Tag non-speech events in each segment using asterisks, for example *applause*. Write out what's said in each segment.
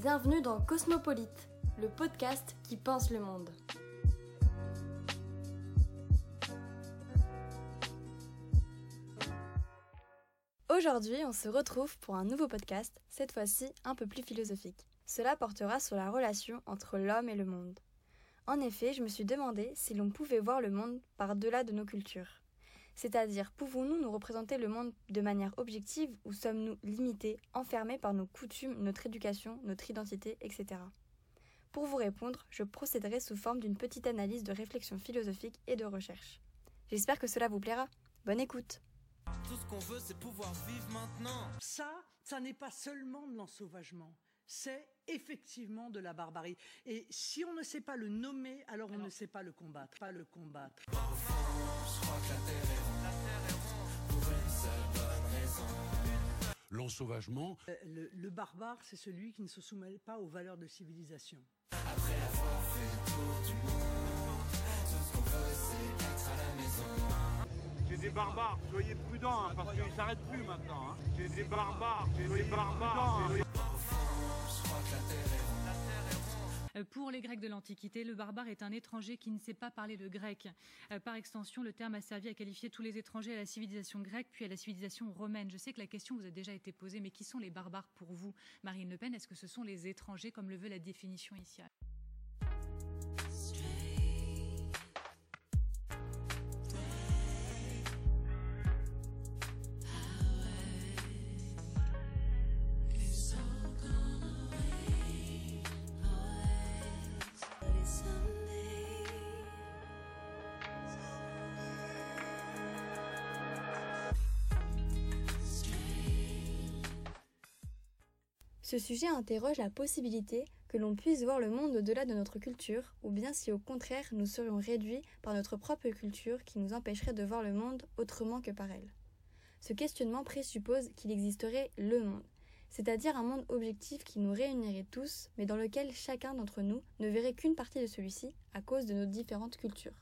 bienvenue dans Cosmopolite, le podcast qui pense le monde. Aujourd'hui, on se retrouve pour un nouveau podcast, cette fois-ci un peu plus philosophique. Cela portera sur la relation entre l'homme et le monde. En effet, je me suis demandé si l'on pouvait voir le monde par-delà de nos cultures. C'est-à-dire, pouvons-nous nous représenter le monde de manière objective ou sommes-nous limités, enfermés par nos coutumes, notre éducation, notre identité, etc. Pour vous répondre, je procéderai sous forme d'une petite analyse de réflexion philosophique et de recherche. J'espère que cela vous plaira. Bonne écoute Tout ce qu'on veut, c'est pouvoir vivre maintenant. Ça, ça n'est pas seulement de l'ensauvagement, c'est effectivement de la barbarie. Et si on ne sait pas le nommer, alors on ne sait pas le combattre. Pas le combattre. Je crois que la terre est L'ensauvagement, Euh, Le, le barbare, c'est celui qui ne se soumet pas aux valeurs de civilisation. Après avoir fait le tour du monde, tout ce qu'on veut, c'est être à la maison. C'est des barbares, soyez prudents hein, parce qu'ils s'arrêtent plus maintenant. hein. C'est des barbares, c'est des barbares. c'est- Je crois que la terre est ronde. Pour les Grecs de l'Antiquité, le barbare est un étranger qui ne sait pas parler le grec. Euh, Par extension, le terme a servi à qualifier tous les étrangers à la civilisation grecque puis à la civilisation romaine. Je sais que la question vous a déjà été posée, mais qui sont les barbares pour vous? Marine Le Pen, est-ce que ce sont les étrangers comme le veut la définition ici Ce sujet interroge la possibilité que l'on puisse voir le monde au-delà de notre culture, ou bien si au contraire nous serions réduits par notre propre culture qui nous empêcherait de voir le monde autrement que par elle. Ce questionnement présuppose qu'il existerait le monde, c'est-à-dire un monde objectif qui nous réunirait tous, mais dans lequel chacun d'entre nous ne verrait qu'une partie de celui-ci à cause de nos différentes cultures.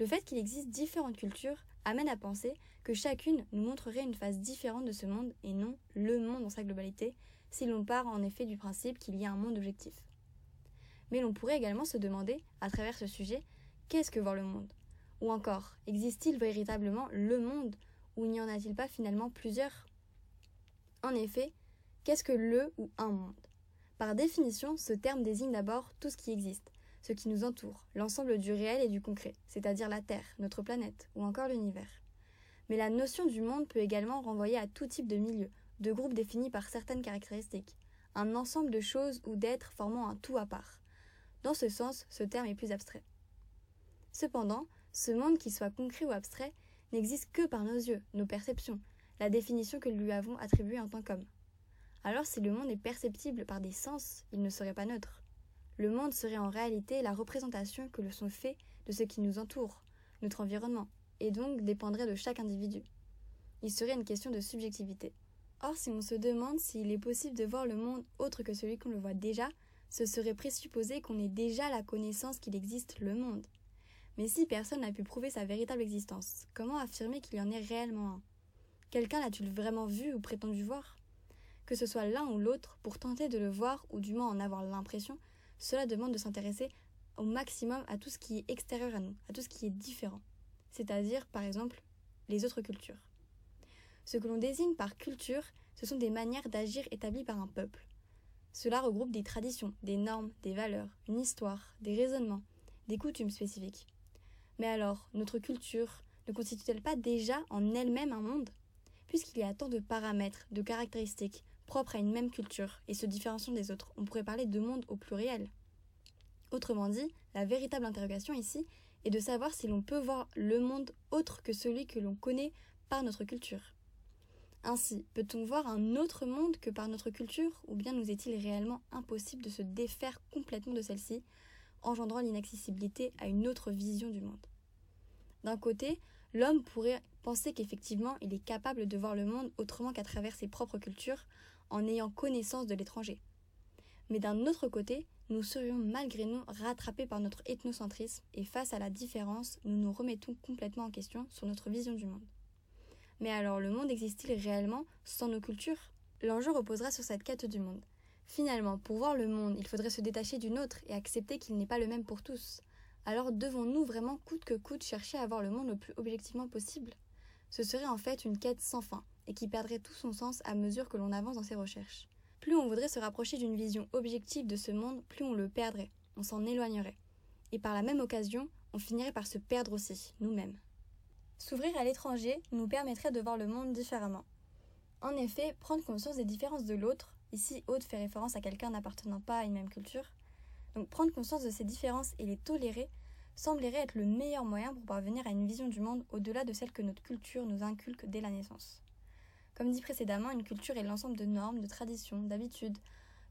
Le fait qu'il existe différentes cultures amène à penser que chacune nous montrerait une face différente de ce monde et non le monde dans sa globalité, si l'on part en effet du principe qu'il y a un monde objectif. Mais l'on pourrait également se demander, à travers ce sujet, qu'est-ce que voir le monde? Ou encore, existe-t-il véritablement le monde ou n'y en a-t-il pas finalement plusieurs? En effet, qu'est-ce que le ou un monde? Par définition, ce terme désigne d'abord tout ce qui existe, ce qui nous entoure, l'ensemble du réel et du concret, c'est-à-dire la Terre, notre planète ou encore l'univers. Mais la notion du monde peut également renvoyer à tout type de milieu, de groupes définis par certaines caractéristiques, un ensemble de choses ou d'êtres formant un tout à part. Dans ce sens, ce terme est plus abstrait. Cependant, ce monde qui soit concret ou abstrait n'existe que par nos yeux, nos perceptions, la définition que nous lui avons attribuée en tant qu'homme. Alors si le monde est perceptible par des sens, il ne serait pas neutre. Le monde serait en réalité la représentation que le sont faits de ce qui nous entoure, notre environnement, et donc dépendrait de chaque individu. Il serait une question de subjectivité. Or, si on se demande s'il est possible de voir le monde autre que celui qu'on le voit déjà, ce serait présupposer qu'on ait déjà la connaissance qu'il existe le monde. Mais si personne n'a pu prouver sa véritable existence, comment affirmer qu'il y en ait réellement un? Quelqu'un l'a-t-il vraiment vu ou prétendu voir? Que ce soit l'un ou l'autre, pour tenter de le voir ou du moins en avoir l'impression, cela demande de s'intéresser au maximum à tout ce qui est extérieur à nous, à tout ce qui est différent, c'est-à-dire par exemple les autres cultures. Ce que l'on désigne par culture, ce sont des manières d'agir établies par un peuple. Cela regroupe des traditions, des normes, des valeurs, une histoire, des raisonnements, des coutumes spécifiques. Mais alors, notre culture ne constitue-t-elle pas déjà en elle-même un monde? Puisqu'il y a tant de paramètres, de caractéristiques propres à une même culture et se différenciant des autres, on pourrait parler de monde au pluriel. Autrement dit, la véritable interrogation ici est de savoir si l'on peut voir le monde autre que celui que l'on connaît par notre culture. Ainsi, peut-on voir un autre monde que par notre culture, ou bien nous est-il réellement impossible de se défaire complètement de celle-ci, engendrant l'inaccessibilité à une autre vision du monde? D'un côté, l'homme pourrait penser qu'effectivement il est capable de voir le monde autrement qu'à travers ses propres cultures, en ayant connaissance de l'étranger. Mais d'un autre côté, nous serions malgré nous rattrapés par notre ethnocentrisme et face à la différence, nous nous remettons complètement en question sur notre vision du monde. Mais alors, le monde existe-t-il réellement sans nos cultures? L'enjeu reposera sur cette quête du monde, Finalement, pour voir le monde, il faudrait se détacher d'une autre et accepter qu'il n'est pas le même pour tous. Alors devons-nous vraiment coûte que coûte chercher à voir le monde le plus objectivement possible? Ce serait en fait une quête sans fin et qui perdrait tout son sens à mesure que l'on avance dans ses recherches. Plus on voudrait se rapprocher d'une vision objective de ce monde, plus on le perdrait, on s'en éloignerait. Et par la même occasion, on finirait par se perdre aussi, nous-mêmes. S'ouvrir à l'étranger nous permettrait de voir le monde différemment. En effet, prendre conscience des différences de l'autre, ici Aude fait référence à quelqu'un n'appartenant pas à une même culture, donc prendre conscience de ces différences et les tolérer semblerait être le meilleur moyen pour parvenir à une vision du monde au-delà de celle que notre culture nous inculque dès la naissance. Comme dit précédemment, une culture est l'ensemble de normes, de traditions, d'habitudes,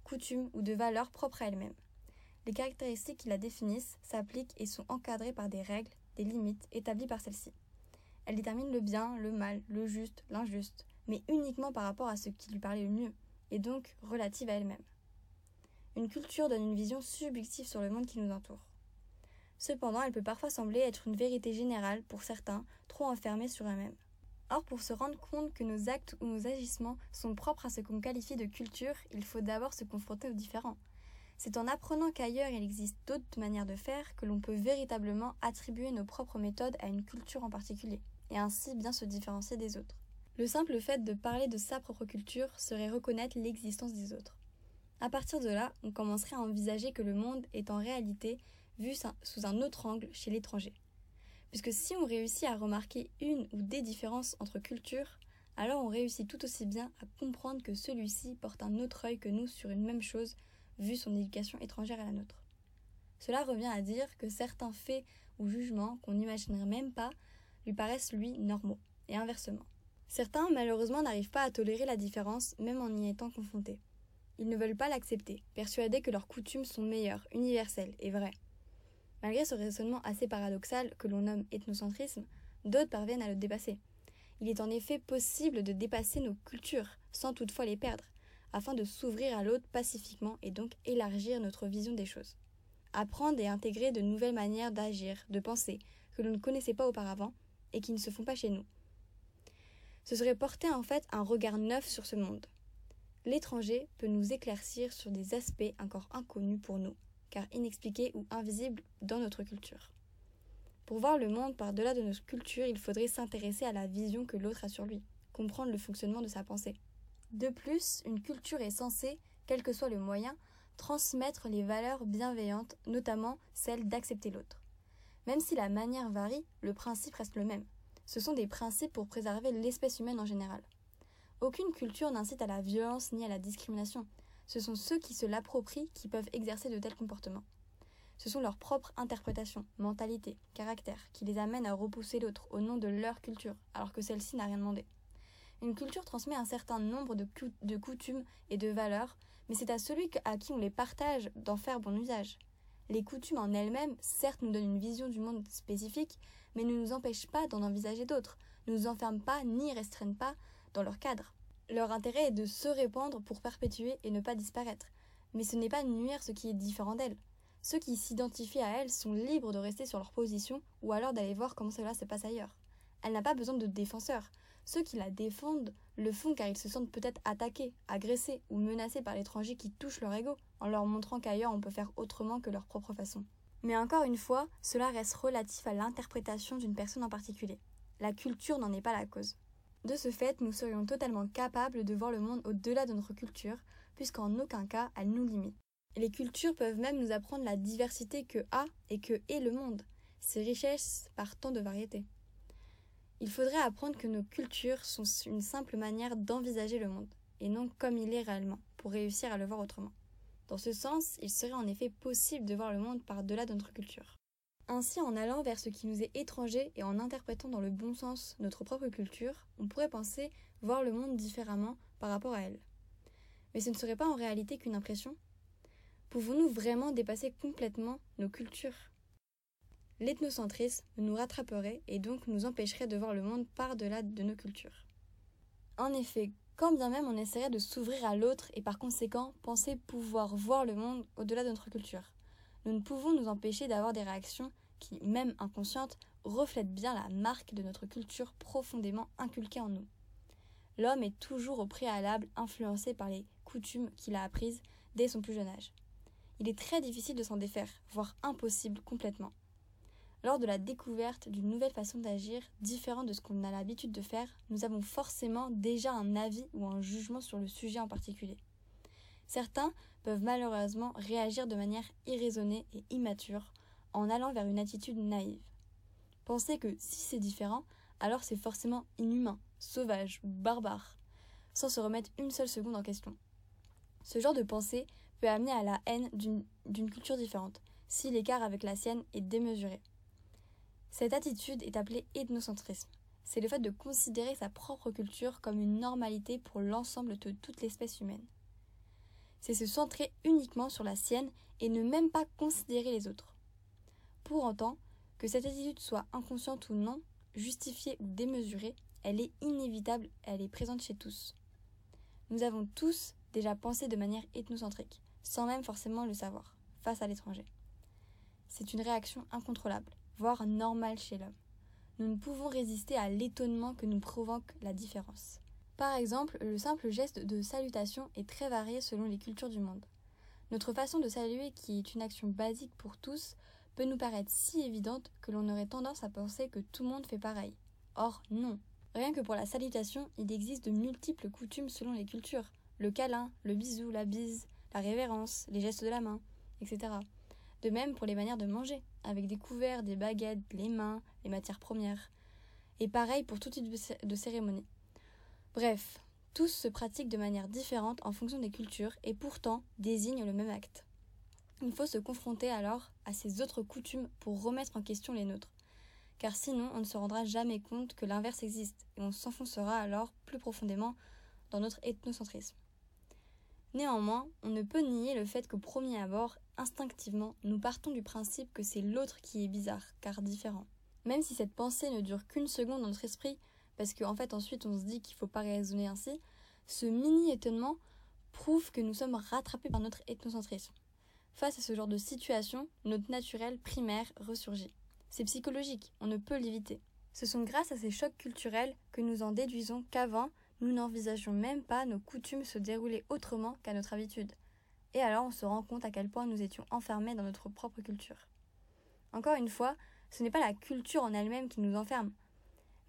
coutumes ou de valeurs propres à elle-même. Les caractéristiques qui la définissent s'appliquent et sont encadrées par des règles, des limites établies par celles-ci. Elle détermine le bien, le mal, le juste, l'injuste, mais uniquement par rapport à ce qui lui parlait le mieux, et donc relative à elle-même. Une culture donne une vision subjective sur le monde qui nous entoure. Cependant, elle peut parfois sembler être une vérité générale pour certains, trop enfermés sur eux-mêmes. Or, pour se rendre compte que nos actes ou nos agissements sont propres à ce qu'on qualifie de culture, il faut d'abord se confronter aux différents. C'est en apprenant qu'ailleurs il existe d'autres manières de faire que l'on peut véritablement attribuer nos propres méthodes à une culture en particulier, et ainsi bien se différencier des autres. Le simple fait de parler de sa propre culture serait reconnaître l'existence des autres. À partir de là, on commencerait à envisager que le monde est en réalité vu sous un autre angle chez l'étranger. Puisque si on réussit à remarquer une ou des différences entre cultures, alors on réussit tout aussi bien à comprendre que celui-ci porte un autre œil que nous sur une même chose, vu son éducation étrangère à la nôtre. Cela revient à dire que certains faits ou jugements qu'on n'imaginerait même pas lui paraissent lui normaux, et inversement. Certains, malheureusement, n'arrivent pas à tolérer la différence, même en y étant confrontés. Ils ne veulent pas l'accepter, persuadés que leurs coutumes sont meilleures, universelles et vraies. Malgré ce raisonnement assez paradoxal que l'on nomme ethnocentrisme, d'autres parviennent à le dépasser. Il est en effet possible de dépasser nos cultures, sans toutefois les perdre, afin de s'ouvrir à l'autre pacifiquement et donc élargir notre vision des choses. Apprendre et intégrer de nouvelles manières d'agir, de penser, que l'on ne connaissait pas auparavant et qui ne se font pas chez nous. Ce serait porter en fait un regard neuf sur ce monde. L'étranger peut nous éclaircir sur des aspects encore inconnus pour nous, car inexpliqués ou invisibles dans notre culture. Pour voir le monde par-delà de notre culture, il faudrait s'intéresser à la vision que l'autre a sur lui, comprendre le fonctionnement de sa pensée. De plus, une culture est censée, quel que soit le moyen, transmettre les valeurs bienveillantes, notamment celle d'accepter l'autre. Même si la manière varie, le principe reste le même. Ce sont des principes pour préserver l'espèce humaine en général. Aucune culture n'incite à la violence ni à la discrimination, ce sont ceux qui se l'approprient qui peuvent exercer de tels comportements. Ce sont leurs propres interprétations, mentalités, caractères qui les amènent à repousser l'autre au nom de leur culture, alors que celle-ci n'a rien demandé. Une culture transmet un certain nombre de, de coutumes et de valeurs, mais c'est à celui à qui on les partage d'en faire bon usage. Les coutumes en elles-mêmes, certes, nous donnent une vision du monde spécifique, mais ne nous empêchent pas d'en envisager d'autres, ne nous enferment pas ni restreignent pas dans leur cadre. Leur intérêt est de se répandre pour perpétuer et ne pas disparaître. Mais ce n'est pas nuire ce qui est différent d'elles. Ceux qui s'identifient à elles sont libres de rester sur leur position ou alors d'aller voir comment cela se passe ailleurs. Elle n'a pas besoin de défenseurs. Ceux qui la défendent le font car ils se sentent peut-être attaqués, agressés ou menacés par l'étranger qui touche leur ego, en leur montrant qu'ailleurs on peut faire autrement que leur propre façon. Mais encore une fois, cela reste relatif à l'interprétation d'une personne en particulier. La culture n'en est pas la cause. De ce fait, nous serions totalement capables de voir le monde au-delà de notre culture, puisqu'en aucun cas elle nous limite. Les cultures peuvent même nous apprendre la diversité que a et que est le monde, ses richesses par tant de variétés. Il faudrait apprendre que nos cultures sont une simple manière d'envisager le monde, et non comme il est réellement, pour réussir à le voir autrement. Dans ce sens, il serait en effet possible de voir le monde par-delà de notre culture. Ainsi, en allant vers ce qui nous est étranger et en interprétant dans le bon sens notre propre culture, on pourrait penser voir le monde différemment par rapport à elle. Mais ce ne serait pas en réalité qu'une impression Pouvons-nous vraiment dépasser complètement nos cultures? L'ethnocentrisme nous rattraperait et donc nous empêcherait de voir le monde par-delà de nos cultures. En effet, quand bien même on essaierait de s'ouvrir à l'autre et par conséquent penser pouvoir voir le monde au-delà de notre culture, nous ne pouvons nous empêcher d'avoir des réactions qui, même inconscientes, reflètent bien la marque de notre culture profondément inculquée en nous. L'homme est toujours au préalable influencé par les coutumes qu'il a apprises, dès son plus jeune âge. Il est très difficile de s'en défaire, voire impossible complètement. Lors de la découverte d'une nouvelle façon d'agir, différente de ce qu'on a l'habitude de faire, nous avons forcément déjà un avis ou un jugement sur le sujet en particulier. Certains peuvent malheureusement réagir de manière irraisonnée et immature en allant vers une attitude naïve. Penser que si c'est différent, alors c'est forcément inhumain, sauvage barbare, sans se remettre une seule seconde en question. Ce genre de pensée peut amener à la haine d'une culture différente, si l'écart avec la sienne est démesuré. Cette attitude est appelée ethnocentrisme. C'est le fait de considérer sa propre culture comme une normalité pour l'ensemble de toute l'espèce humaine. C'est se centrer uniquement sur la sienne et ne même pas considérer les autres. Pour autant, que cette attitude soit inconsciente ou non, justifiée ou démesurée, elle est inévitable, elle est présente chez tous. Nous avons tous déjà pensé de manière ethnocentrique, sans même forcément le savoir, face à l'étranger. C'est une réaction incontrôlable voire normal chez l'homme. Nous ne pouvons résister à l'étonnement que nous provoque la différence. Par exemple, le simple geste de salutation est très varié selon les cultures du monde. Notre façon de saluer, qui est une action basique pour tous, peut nous paraître si évidente que l'on aurait tendance à penser que tout le monde fait pareil. Or, non. Rien que pour la salutation, il existe de multiples coutumes selon les cultures. Le câlin, le bisou, la bise, la révérence, les gestes de la main, etc. De même pour les manières de manger, avec des couverts, des baguettes, les mains, les matières premières. Et pareil pour tout type de cérémonie. Bref, tous se pratiquent de manière différente en fonction des cultures et pourtant désignent le même acte. Il faut se confronter alors à ces autres coutumes pour remettre en question les nôtres. Car sinon, on ne se rendra jamais compte que l'inverse existe et on s'enfoncera alors plus profondément dans notre ethnocentrisme. Néanmoins, on ne peut nier le fait qu'au premier abord, instinctivement, nous partons du principe que c'est l'autre qui est bizarre, car différent. Même si cette pensée ne dure qu'une seconde dans notre esprit, parce qu'en fait ensuite on se dit qu'il ne faut pas raisonner ainsi, ce mini-étonnement prouve que nous sommes rattrapés par notre ethnocentrisme. Face à ce genre de situation, notre naturel primaire ressurgit. C'est psychologique, on ne peut l'éviter. Ce sont grâce à ces chocs culturels que nous en déduisons qu'avant, nous n'envisagions même pas nos coutumes se dérouler autrement qu'à notre habitude. Et alors on se rend compte à quel point nous étions enfermés dans notre propre culture. Encore une fois, ce n'est pas la culture en elle-même qui nous enferme,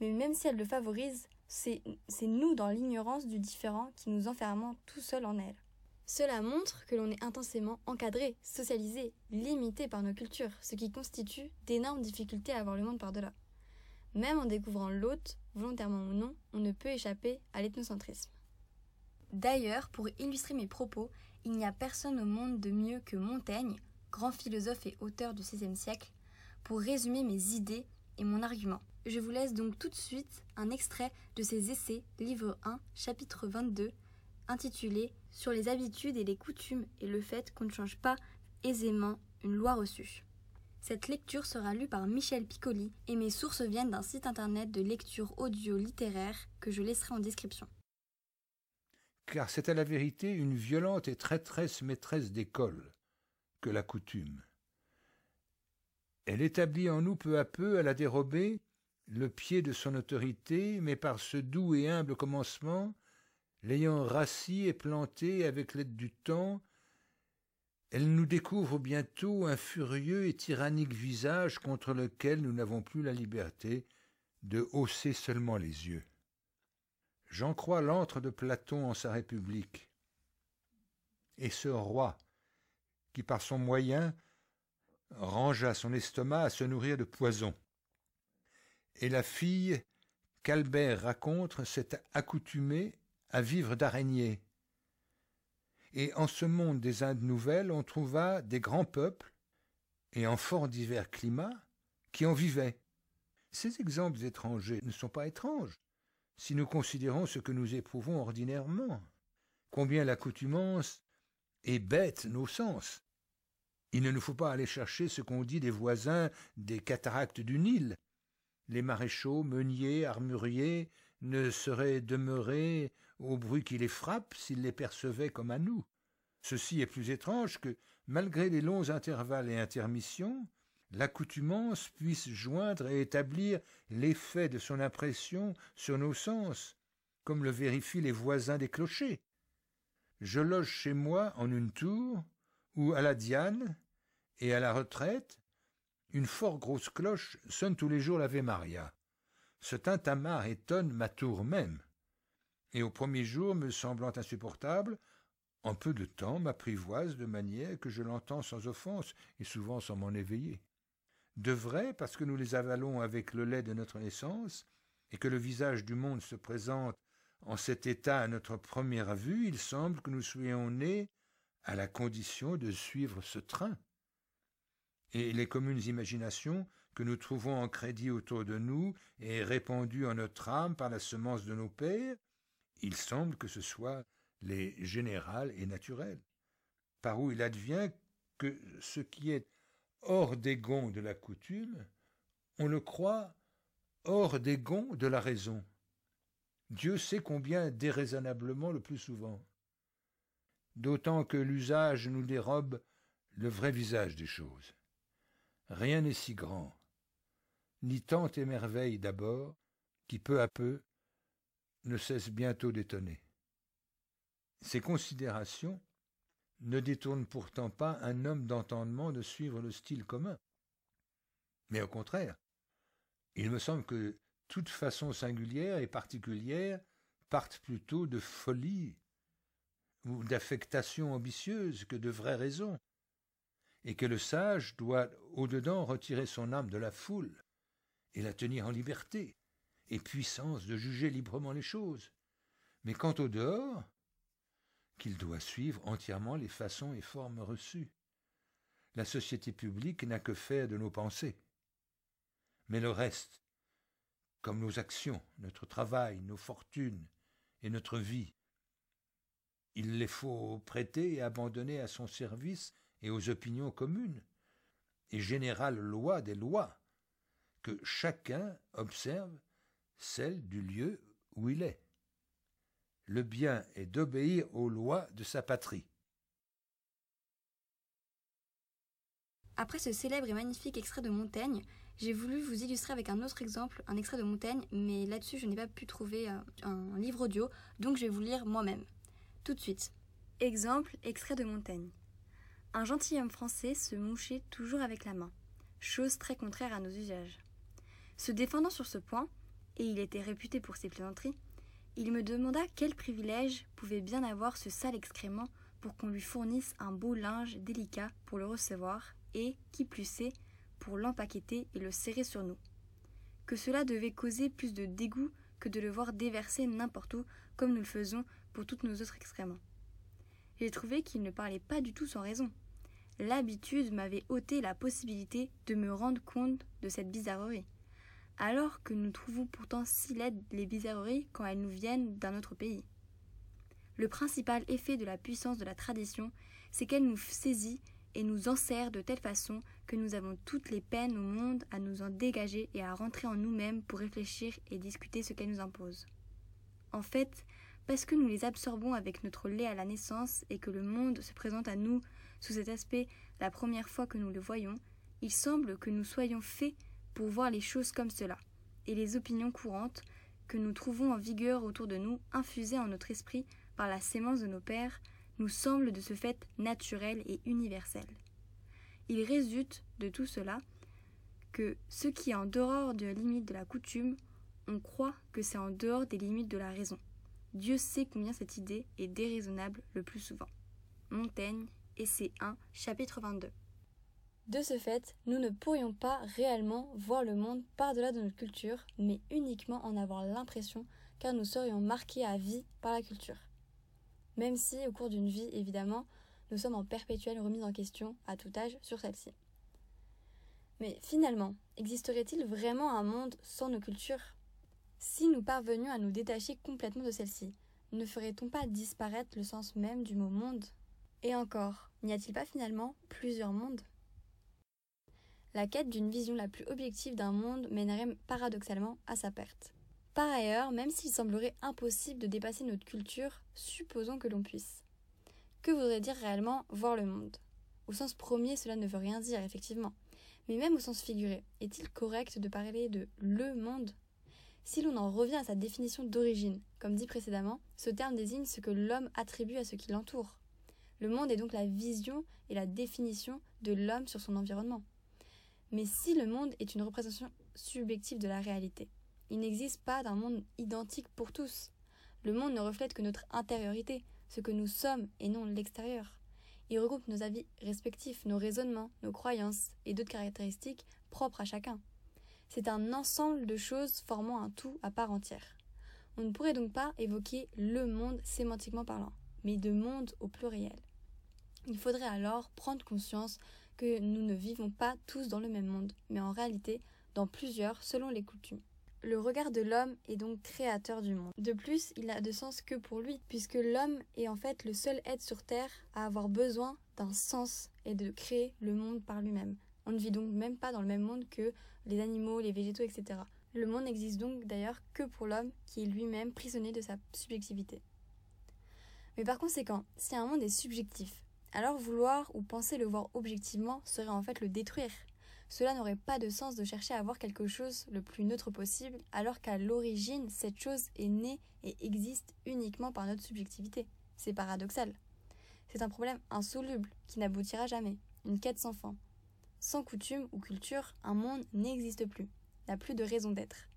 mais même si elle le favorise, c'est nous dans l'ignorance du différent qui nous enfermons tout seuls en elle. Cela montre que l'on est intensément encadré, socialisé, limité par nos cultures, ce qui constitue d'énormes difficultés à voir le monde par-delà. Même en découvrant l'autre, volontairement ou non, on ne peut échapper à l'ethnocentrisme. D'ailleurs, pour illustrer mes propos, il n'y a personne au monde de mieux que Montaigne, grand philosophe et auteur du XVIe siècle, pour résumer mes idées et mon argument. Je vous laisse donc tout de suite un extrait de ses essais, livre 1, chapitre 22, intitulé Sur les habitudes et les coutumes et le fait qu'on ne change pas aisément une loi reçue. Cette lecture sera lue par Michel Piccoli et mes sources viennent d'un site internet de lecture audio littéraire que je laisserai en description. Car c'est à la vérité une violente et traîtresse maîtresse d'école que la coutume. Elle établit en nous peu à peu, à la dérobée, le pied de son autorité, mais par ce doux et humble commencement, l'ayant rassis et planté avec l'aide du temps, elle nous découvre bientôt un furieux et tyrannique visage contre lequel nous n'avons plus la liberté de hausser seulement les yeux. J'en crois l'antre de Platon en sa République. Et ce roi, qui par son moyen rangea son estomac à se nourrir de poison. Et la fille qu'Albert raconte s'est accoutumée à vivre d'araignée, et en ce monde des Indes nouvelles, on trouva des grands peuples, et en fort divers climats, qui en vivaient. Ces exemples étrangers ne sont pas étranges, si nous considérons ce que nous éprouvons ordinairement, combien l'accoutumance est bête nos sens. Il ne nous faut pas aller chercher ce qu'on dit des voisins des cataractes du Nil. Les maréchaux, meuniers, armuriers ne seraient demeurés au bruit qui les frappe s'ils les percevaient comme à nous. Ceci est plus étrange que, malgré les longs intervalles et intermissions, l'accoutumance puisse joindre et établir l'effet de son impression sur nos sens, comme le vérifient les voisins des clochers. je loge chez moi en une tour où, à la Diane et à la retraite, une fort grosse cloche sonne tous les jours l'Ave Maria. Ce tintamarre étonne ma tour même. Et au premier jour, me semblant insupportable, en peu de temps m'apprivoise de manière que je l'entends sans offense et souvent sans m'en éveiller. De vrai, parce que nous les avalons avec le lait de notre naissance, et que le visage du monde se présente en cet état à notre première vue, il semble que nous soyons nés à la condition de suivre ce train. Et les communes imaginations que nous trouvons en crédit autour de nous et répandues en notre âme par la semence de nos pères, il semble que ce soit les générales et naturelles, par où il advient que ce qui est hors des gonds de la coutume, on le croit hors des gonds de la raison. Dieu sait combien déraisonnablement le plus souvent. D'autant que l'usage nous dérobe le vrai visage des choses. Rien n'est si grand, ni tant émerveille d'abord, qui peu à peu ne cesse bientôt d'étonner. Ces considérations ne détournent pourtant pas un homme d'entendement de suivre le style commun. Mais au contraire, il me semble que toute façon singulière et particulière partent plutôt de folie ou d'affectation ambitieuse que de vraies raisons, et que le sage doit au-dedans retirer son âme de la foule et la tenir en liberté et puissance de juger librement les choses, mais quant au dehors, qu'il doit suivre entièrement les façons et formes reçues. La société publique n'a que faire de nos pensées. Mais le reste, comme nos actions, notre travail, nos fortunes et notre vie, il les faut prêter et abandonner à son service et aux opinions communes, et générale loi des lois, que chacun observe celle du lieu où il est. Le bien est d'obéir aux lois de sa patrie. Après ce célèbre et magnifique extrait de Montaigne, j'ai voulu vous illustrer avec un autre exemple, un extrait de Montaigne, mais là-dessus je n'ai pas pu trouver un, un livre audio, donc je vais vous lire moi-même. Tout de suite. Exemple, extrait de Montaigne. Un gentilhomme français se mouchait toujours avec la main, chose très contraire à nos usages. Se défendant sur ce point, et il était réputé pour ses plaisanteries, il me demanda quel privilège pouvait bien avoir ce sale excrément pour qu'on lui fournisse un beau linge délicat pour le recevoir et, qui plus est, pour l'empaqueter et le serrer sur nous. Que cela devait causer plus de dégoût que de le voir déverser n'importe où comme nous le faisons pour toutes nos autres excréments. J'ai trouvé qu'il ne parlait pas du tout sans raison. L'habitude m'avait ôté la possibilité de me rendre compte de cette bizarrerie alors que nous trouvons pourtant si laides les bizarreries quand elles nous viennent d'un autre pays. Le principal effet de la puissance de la tradition, c'est qu'elle nous saisit et nous enserre de telle façon que nous avons toutes les peines au monde à nous en dégager et à rentrer en nous-mêmes pour réfléchir et discuter ce qu'elle nous impose. En fait, parce que nous les absorbons avec notre lait à la naissance et que le monde se présente à nous sous cet aspect la première fois que nous le voyons, il semble que nous soyons faits pour voir les choses comme cela, et les opinions courantes que nous trouvons en vigueur autour de nous, infusées en notre esprit par la sémence de nos pères, nous semblent de ce fait naturelles et universelles. Il résulte de tout cela que ce qui est en dehors de la limite de la coutume, on croit que c'est en dehors des limites de la raison. Dieu sait combien cette idée est déraisonnable le plus souvent. Montaigne, Essai 1, chapitre 22. De ce fait, nous ne pourrions pas réellement voir le monde par-delà de notre culture, mais uniquement en avoir l'impression, car nous serions marqués à vie par la culture. Même si, au cours d'une vie, évidemment, nous sommes en perpétuelle remise en question, à tout âge, sur celle-ci. Mais finalement, existerait-il vraiment un monde sans nos cultures? Si nous parvenions à nous détacher complètement de celle-ci, ne ferait-on pas disparaître le sens même du mot monde? Et encore, n'y a-t-il pas finalement plusieurs mondes? La quête d'une vision la plus objective d'un monde mènerait paradoxalement à sa perte. Par ailleurs, même s'il semblerait impossible de dépasser notre culture, supposons que l'on puisse. Que voudrait dire réellement voir le monde? Au sens premier, cela ne veut rien dire, effectivement. Mais même au sens figuré, est-il correct de parler de le monde? Si l'on en revient à sa définition d'origine, comme dit précédemment, ce terme désigne ce que l'homme attribue à ce qui l'entoure. Le monde est donc la vision et la définition de l'homme sur son environnement. Mais si le monde est une représentation subjective de la réalité, il n'existe pas d'un monde identique pour tous. Le monde ne reflète que notre intériorité, ce que nous sommes et non l'extérieur. Il regroupe nos avis respectifs, nos raisonnements, nos croyances et d'autres caractéristiques propres à chacun. C'est un ensemble de choses formant un tout à part entière. On ne pourrait donc pas évoquer le monde sémantiquement parlant, mais de monde au pluriel. Il faudrait alors prendre conscience que nous ne vivons pas tous dans le même monde, mais en réalité dans plusieurs selon les coutumes. Le regard de l'homme est donc créateur du monde. De plus, il n'a de sens que pour lui, puisque l'homme est en fait le seul être sur Terre à avoir besoin d'un sens et de créer le monde par lui-même. On ne vit donc même pas dans le même monde que les animaux, les végétaux, etc. Le monde n'existe donc d'ailleurs que pour l'homme qui est lui-même prisonnier de sa subjectivité. Mais par conséquent, si un monde est subjectif, alors vouloir ou penser le voir objectivement serait en fait le détruire. Cela n'aurait pas de sens de chercher à voir quelque chose le plus neutre possible, alors qu'à l'origine, cette chose est née et existe uniquement par notre subjectivité. C'est paradoxal. C'est un problème insoluble qui n'aboutira jamais, une quête sans fin. Sans coutume ou culture, un monde n'existe plus, n'a plus de raison d'être.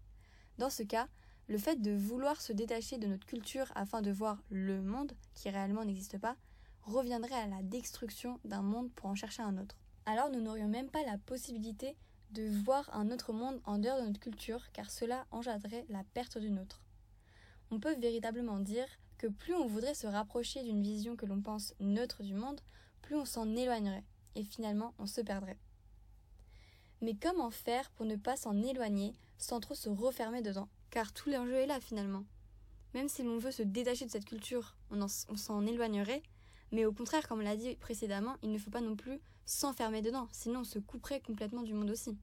Dans ce cas, le fait de vouloir se détacher de notre culture afin de voir le monde, qui réellement n'existe pas, reviendrait à la destruction d'un monde pour en chercher un autre. Alors nous n'aurions même pas la possibilité de voir un autre monde en dehors de notre culture, car cela engendrerait la perte du nôtre. On peut véritablement dire que plus on voudrait se rapprocher d'une vision que l'on pense neutre du monde, plus on s'en éloignerait, et finalement on se perdrait. Mais comment faire pour ne pas s'en éloigner sans trop se refermer dedans? Car tout l'enjeu est là finalement. Même si l'on veut se détacher de cette culture, on s'en éloignerait, mais au contraire, comme on l'a dit précédemment, il ne faut pas non plus s'enfermer dedans, sinon on se couperait complètement du monde aussi.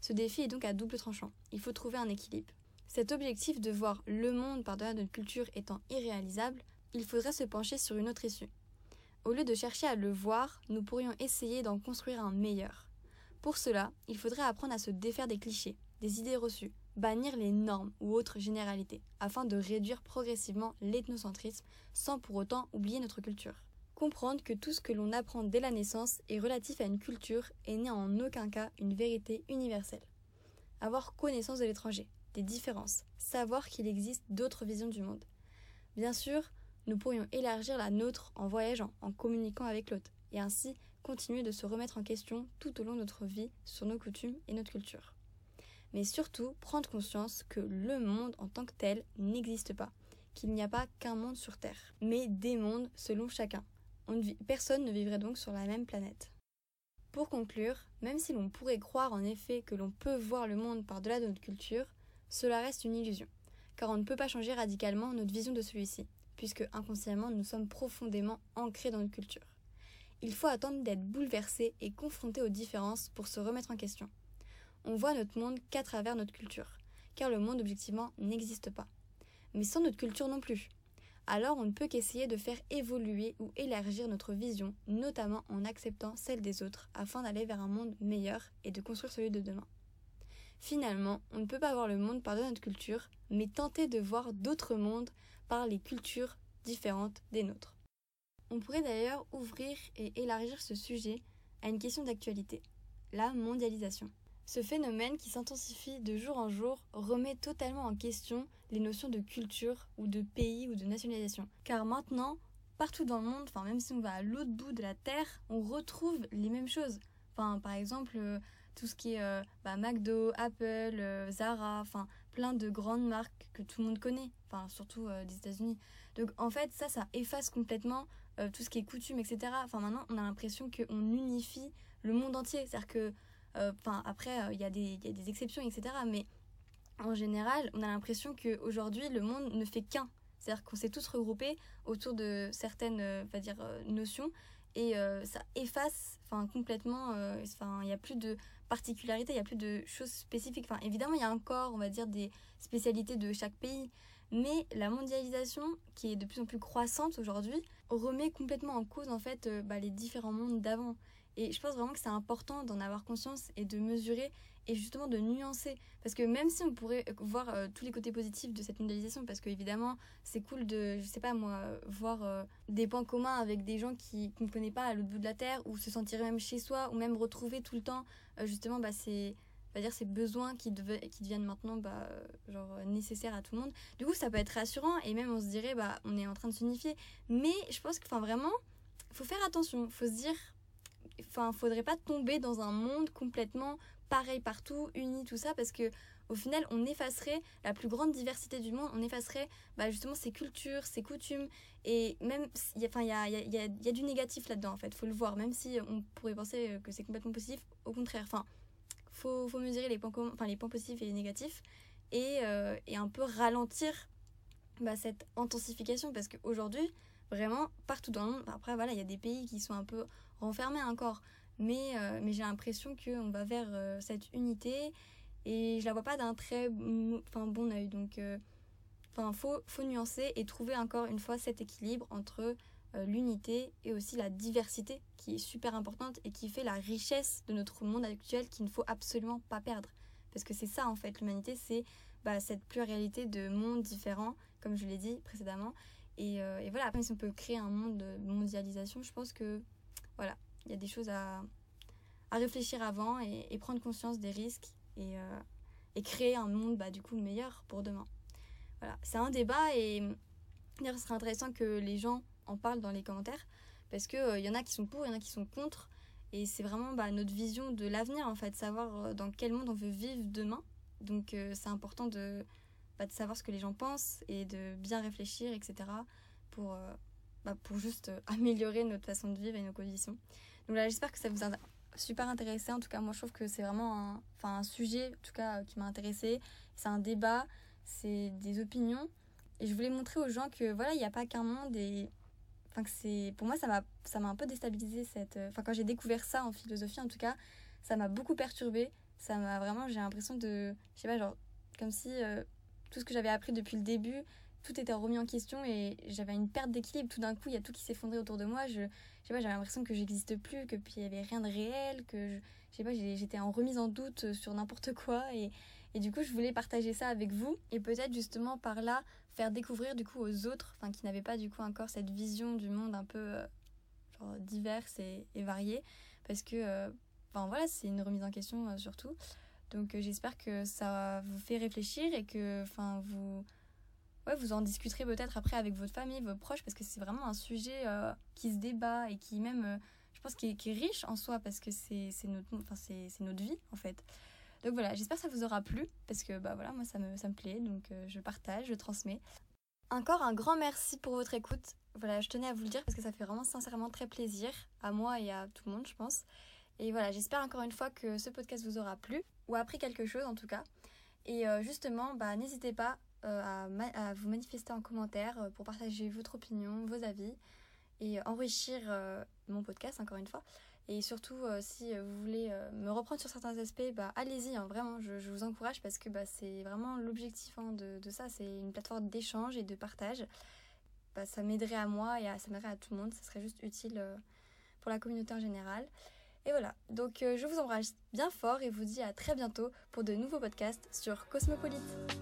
Ce défi est donc à double tranchant. Il faut trouver un équilibre. Cet objectif de voir le monde par-delà notre culture étant irréalisable, il faudrait se pencher sur une autre issue. Au lieu de chercher à le voir, nous pourrions essayer d'en construire un meilleur. Pour cela, il faudrait apprendre à se défaire des clichés, des idées reçues, bannir les normes ou autres généralités, afin de réduire progressivement l'ethnocentrisme sans pour autant oublier notre culture. Comprendre que tout ce que l'on apprend dès la naissance est relatif à une culture et n'est en aucun cas une vérité universelle. Avoir connaissance de l'étranger, des différences, savoir qu'il existe d'autres visions du monde. Bien sûr, nous pourrions élargir la nôtre en voyageant, en communiquant avec l'autre, et ainsi continuer de se remettre en question tout au long de notre vie sur nos coutumes et notre culture mais surtout prendre conscience que le monde en tant que tel n'existe pas, qu'il n'y a pas qu'un monde sur Terre, mais des mondes selon chacun. personne ne vivrait donc sur la même planète. Pour conclure, même si l'on pourrait croire en effet que l'on peut voir le monde par-delà de notre culture, cela reste une illusion, car on ne peut pas changer radicalement notre vision de celui-ci, puisque inconsciemment nous sommes profondément ancrés dans notre culture. Il faut attendre d'être bouleversé et confronté aux différences pour se remettre en question on voit notre monde qu'à travers notre culture, car le monde objectivement n'existe pas. Mais sans notre culture non plus. Alors on ne peut qu'essayer de faire évoluer ou élargir notre vision, notamment en acceptant celle des autres, afin d'aller vers un monde meilleur et de construire celui de demain. Finalement, on ne peut pas voir le monde par de notre culture, mais tenter de voir d'autres mondes par les cultures différentes des nôtres. On pourrait d'ailleurs ouvrir et élargir ce sujet à une question d'actualité, la mondialisation. Ce phénomène qui s'intensifie de jour en jour remet totalement en question les notions de culture ou de pays ou de nationalisation. Car maintenant, partout dans le monde, enfin même si on va à l'autre bout de la Terre, on retrouve les mêmes choses. Enfin, par exemple, euh, tout ce qui est euh, bah, McDo, Apple, euh, Zara, enfin plein de grandes marques que tout le monde connaît, enfin surtout des États-Unis. Donc en fait, ça, ça efface complètement tout ce qui est coutume, etc. Enfin maintenant, on a l'impression qu'on unifie le monde entier. C'est-à-dire que enfin, après, euh, il y, a des exceptions, etc. Mais en général, on a l'impression qu'aujourd'hui, le monde ne fait qu'un. C'est-à-dire qu'on s'est tous regroupés autour de certaines euh, va dire, notions et ça efface complètement. Il n'y a plus de particularité, il n'y a plus de choses spécifiques. Évidemment, il y a encore, on va dire, des spécialités de chaque pays. Mais la mondialisation, qui est de plus en plus croissante aujourd'hui, remet complètement en cause en fait bah, les différents mondes d'avant. Et je pense vraiment que c'est important d'en avoir conscience et de mesurer et justement de nuancer. Parce que même si on pourrait voir euh, tous les côtés positifs de cette mondialisation, parce que évidemment, c'est cool de, je sais pas moi, voir euh, des points communs avec des gens qui qu'on ne connaît pas à l'autre bout de la terre, ou se sentir même chez soi, ou même retrouver tout le temps euh, justement bah, ces, on dire, ces besoins qui, devaient, qui deviennent maintenant bah, genre, nécessaires à tout le monde. Du coup, ça peut être rassurant et même on se dirait, bah, on est en train de s'unifier. Mais je pense que enfin, vraiment, faut faire attention, faut se dire enfin faudrait pas tomber dans un monde complètement pareil partout, uni, tout ça, parce que au final, on effacerait la plus grande diversité du monde, on effacerait bah, justement ses cultures, ses coutumes, et même, il y a, y, a, y, a, y a du négatif là-dedans, en fait, faut le voir, même si on pourrait penser que c'est complètement positif, au contraire, enfin, faut, faut mesurer les points, enfin, les points positifs et les négatifs, et, euh, et un peu ralentir bah, cette intensification, parce qu'aujourd'hui, vraiment, partout dans le monde, après, voilà, il y a des pays qui sont un peu renfermés encore, mais, euh, mais j'ai l'impression qu'on va vers euh, cette unité et je la vois pas d'un très bon oeil. Donc, euh, enfin, faut, faut nuancer et trouver encore une fois cet équilibre entre l'unité et aussi la diversité qui est super importante et qui fait la richesse de notre monde actuel qu'il ne faut absolument pas perdre. Parce que c'est ça en fait, l'humanité, c'est bah, cette pluralité de mondes différents, comme je l'ai dit précédemment. Et, et voilà, après, si on peut créer un monde de mondialisation, je pense que voilà, il y a des choses à, à réfléchir avant et, prendre conscience des risques et, euh, et, créer un monde bah, du coup meilleur pour demain. Voilà, c'est un débat et d'ailleurs ce serait intéressant que les gens en parlent dans les commentaires parce qu'il il euh, y en a qui sont pour, il y en a qui sont contre et c'est vraiment bah, notre vision de l'avenir en fait, savoir euh, dans quel monde on veut vivre demain. Donc c'est important de, bah, de savoir ce que les gens pensent et de bien réfléchir, etc. pour, bah, pour juste *laughs* améliorer notre façon de vivre et nos conditions. Donc là, j'espère que ça vous a super intéressé. En tout cas, moi, je trouve que c'est vraiment un, enfin, un sujet, en tout cas, qui m'a intéressé. C'est un débat, c'est des opinions. Et je voulais montrer aux gens que, voilà, il n'y a pas qu'un monde. Et enfin, que c'est, pour moi, ça m'a, ça m'a un peu déstabilisé. Cette, enfin, quand j'ai découvert ça en philosophie, en tout cas, ça m'a beaucoup perturbé. Ça m'a vraiment, j'ai l'impression de, je sais pas, genre, comme si euh, tout ce que j'avais appris depuis le début, tout était remis en question et j'avais une perte d'équilibre. Tout d'un coup, il y a tout qui s'effondrait autour de moi. Je, pas, j'avais l'impression que j'existe plus, que puis il y avait rien de réel, que je, pas, j'étais en remise en doute sur n'importe quoi et, et du coup, je voulais partager ça avec vous et peut-être justement par là faire découvrir du coup aux autres, enfin qui n'avaient pas du coup encore cette vision du monde un peu euh, diverse et, et variée, parce que, euh, enfin voilà, c'est une remise en question euh, surtout. Donc j'espère que ça vous fait réfléchir et que, enfin vous vous en discuterez peut-être après avec votre famille, vos proches, parce que c'est vraiment un sujet euh, qui se débat et qui même, euh, je pense, qui est, riche en soi, parce que c'est notre, enfin, c'est notre vie, en fait. Donc voilà, j'espère que ça vous aura plu, parce que bah voilà, moi ça me, ça me plaît, donc euh, je partage, je transmets. Encore un grand merci pour votre écoute. Voilà, je tenais à vous le dire parce que ça fait vraiment sincèrement très plaisir à moi et à tout le monde, je pense. Et voilà, j'espère encore une fois que ce podcast vous aura plu, ou appris quelque chose en tout cas. Et justement, bah, n'hésitez pas euh, à, vous manifester en commentaire euh, pour partager votre opinion, vos avis et enrichir euh, mon podcast encore une fois. Et surtout, si vous voulez me reprendre sur certains aspects, bah, allez-y, hein, vraiment, je, vous encourage parce que bah, c'est vraiment l'objectif hein, de, ça, c'est une plateforme d'échange et de partage. Bah, ça m'aiderait à moi et ça m'aiderait à tout le monde, ça serait juste utile pour la communauté en général. Et voilà, donc je vous embrasse bien fort et vous dis à très bientôt pour de nouveaux podcasts sur Cosmopolite.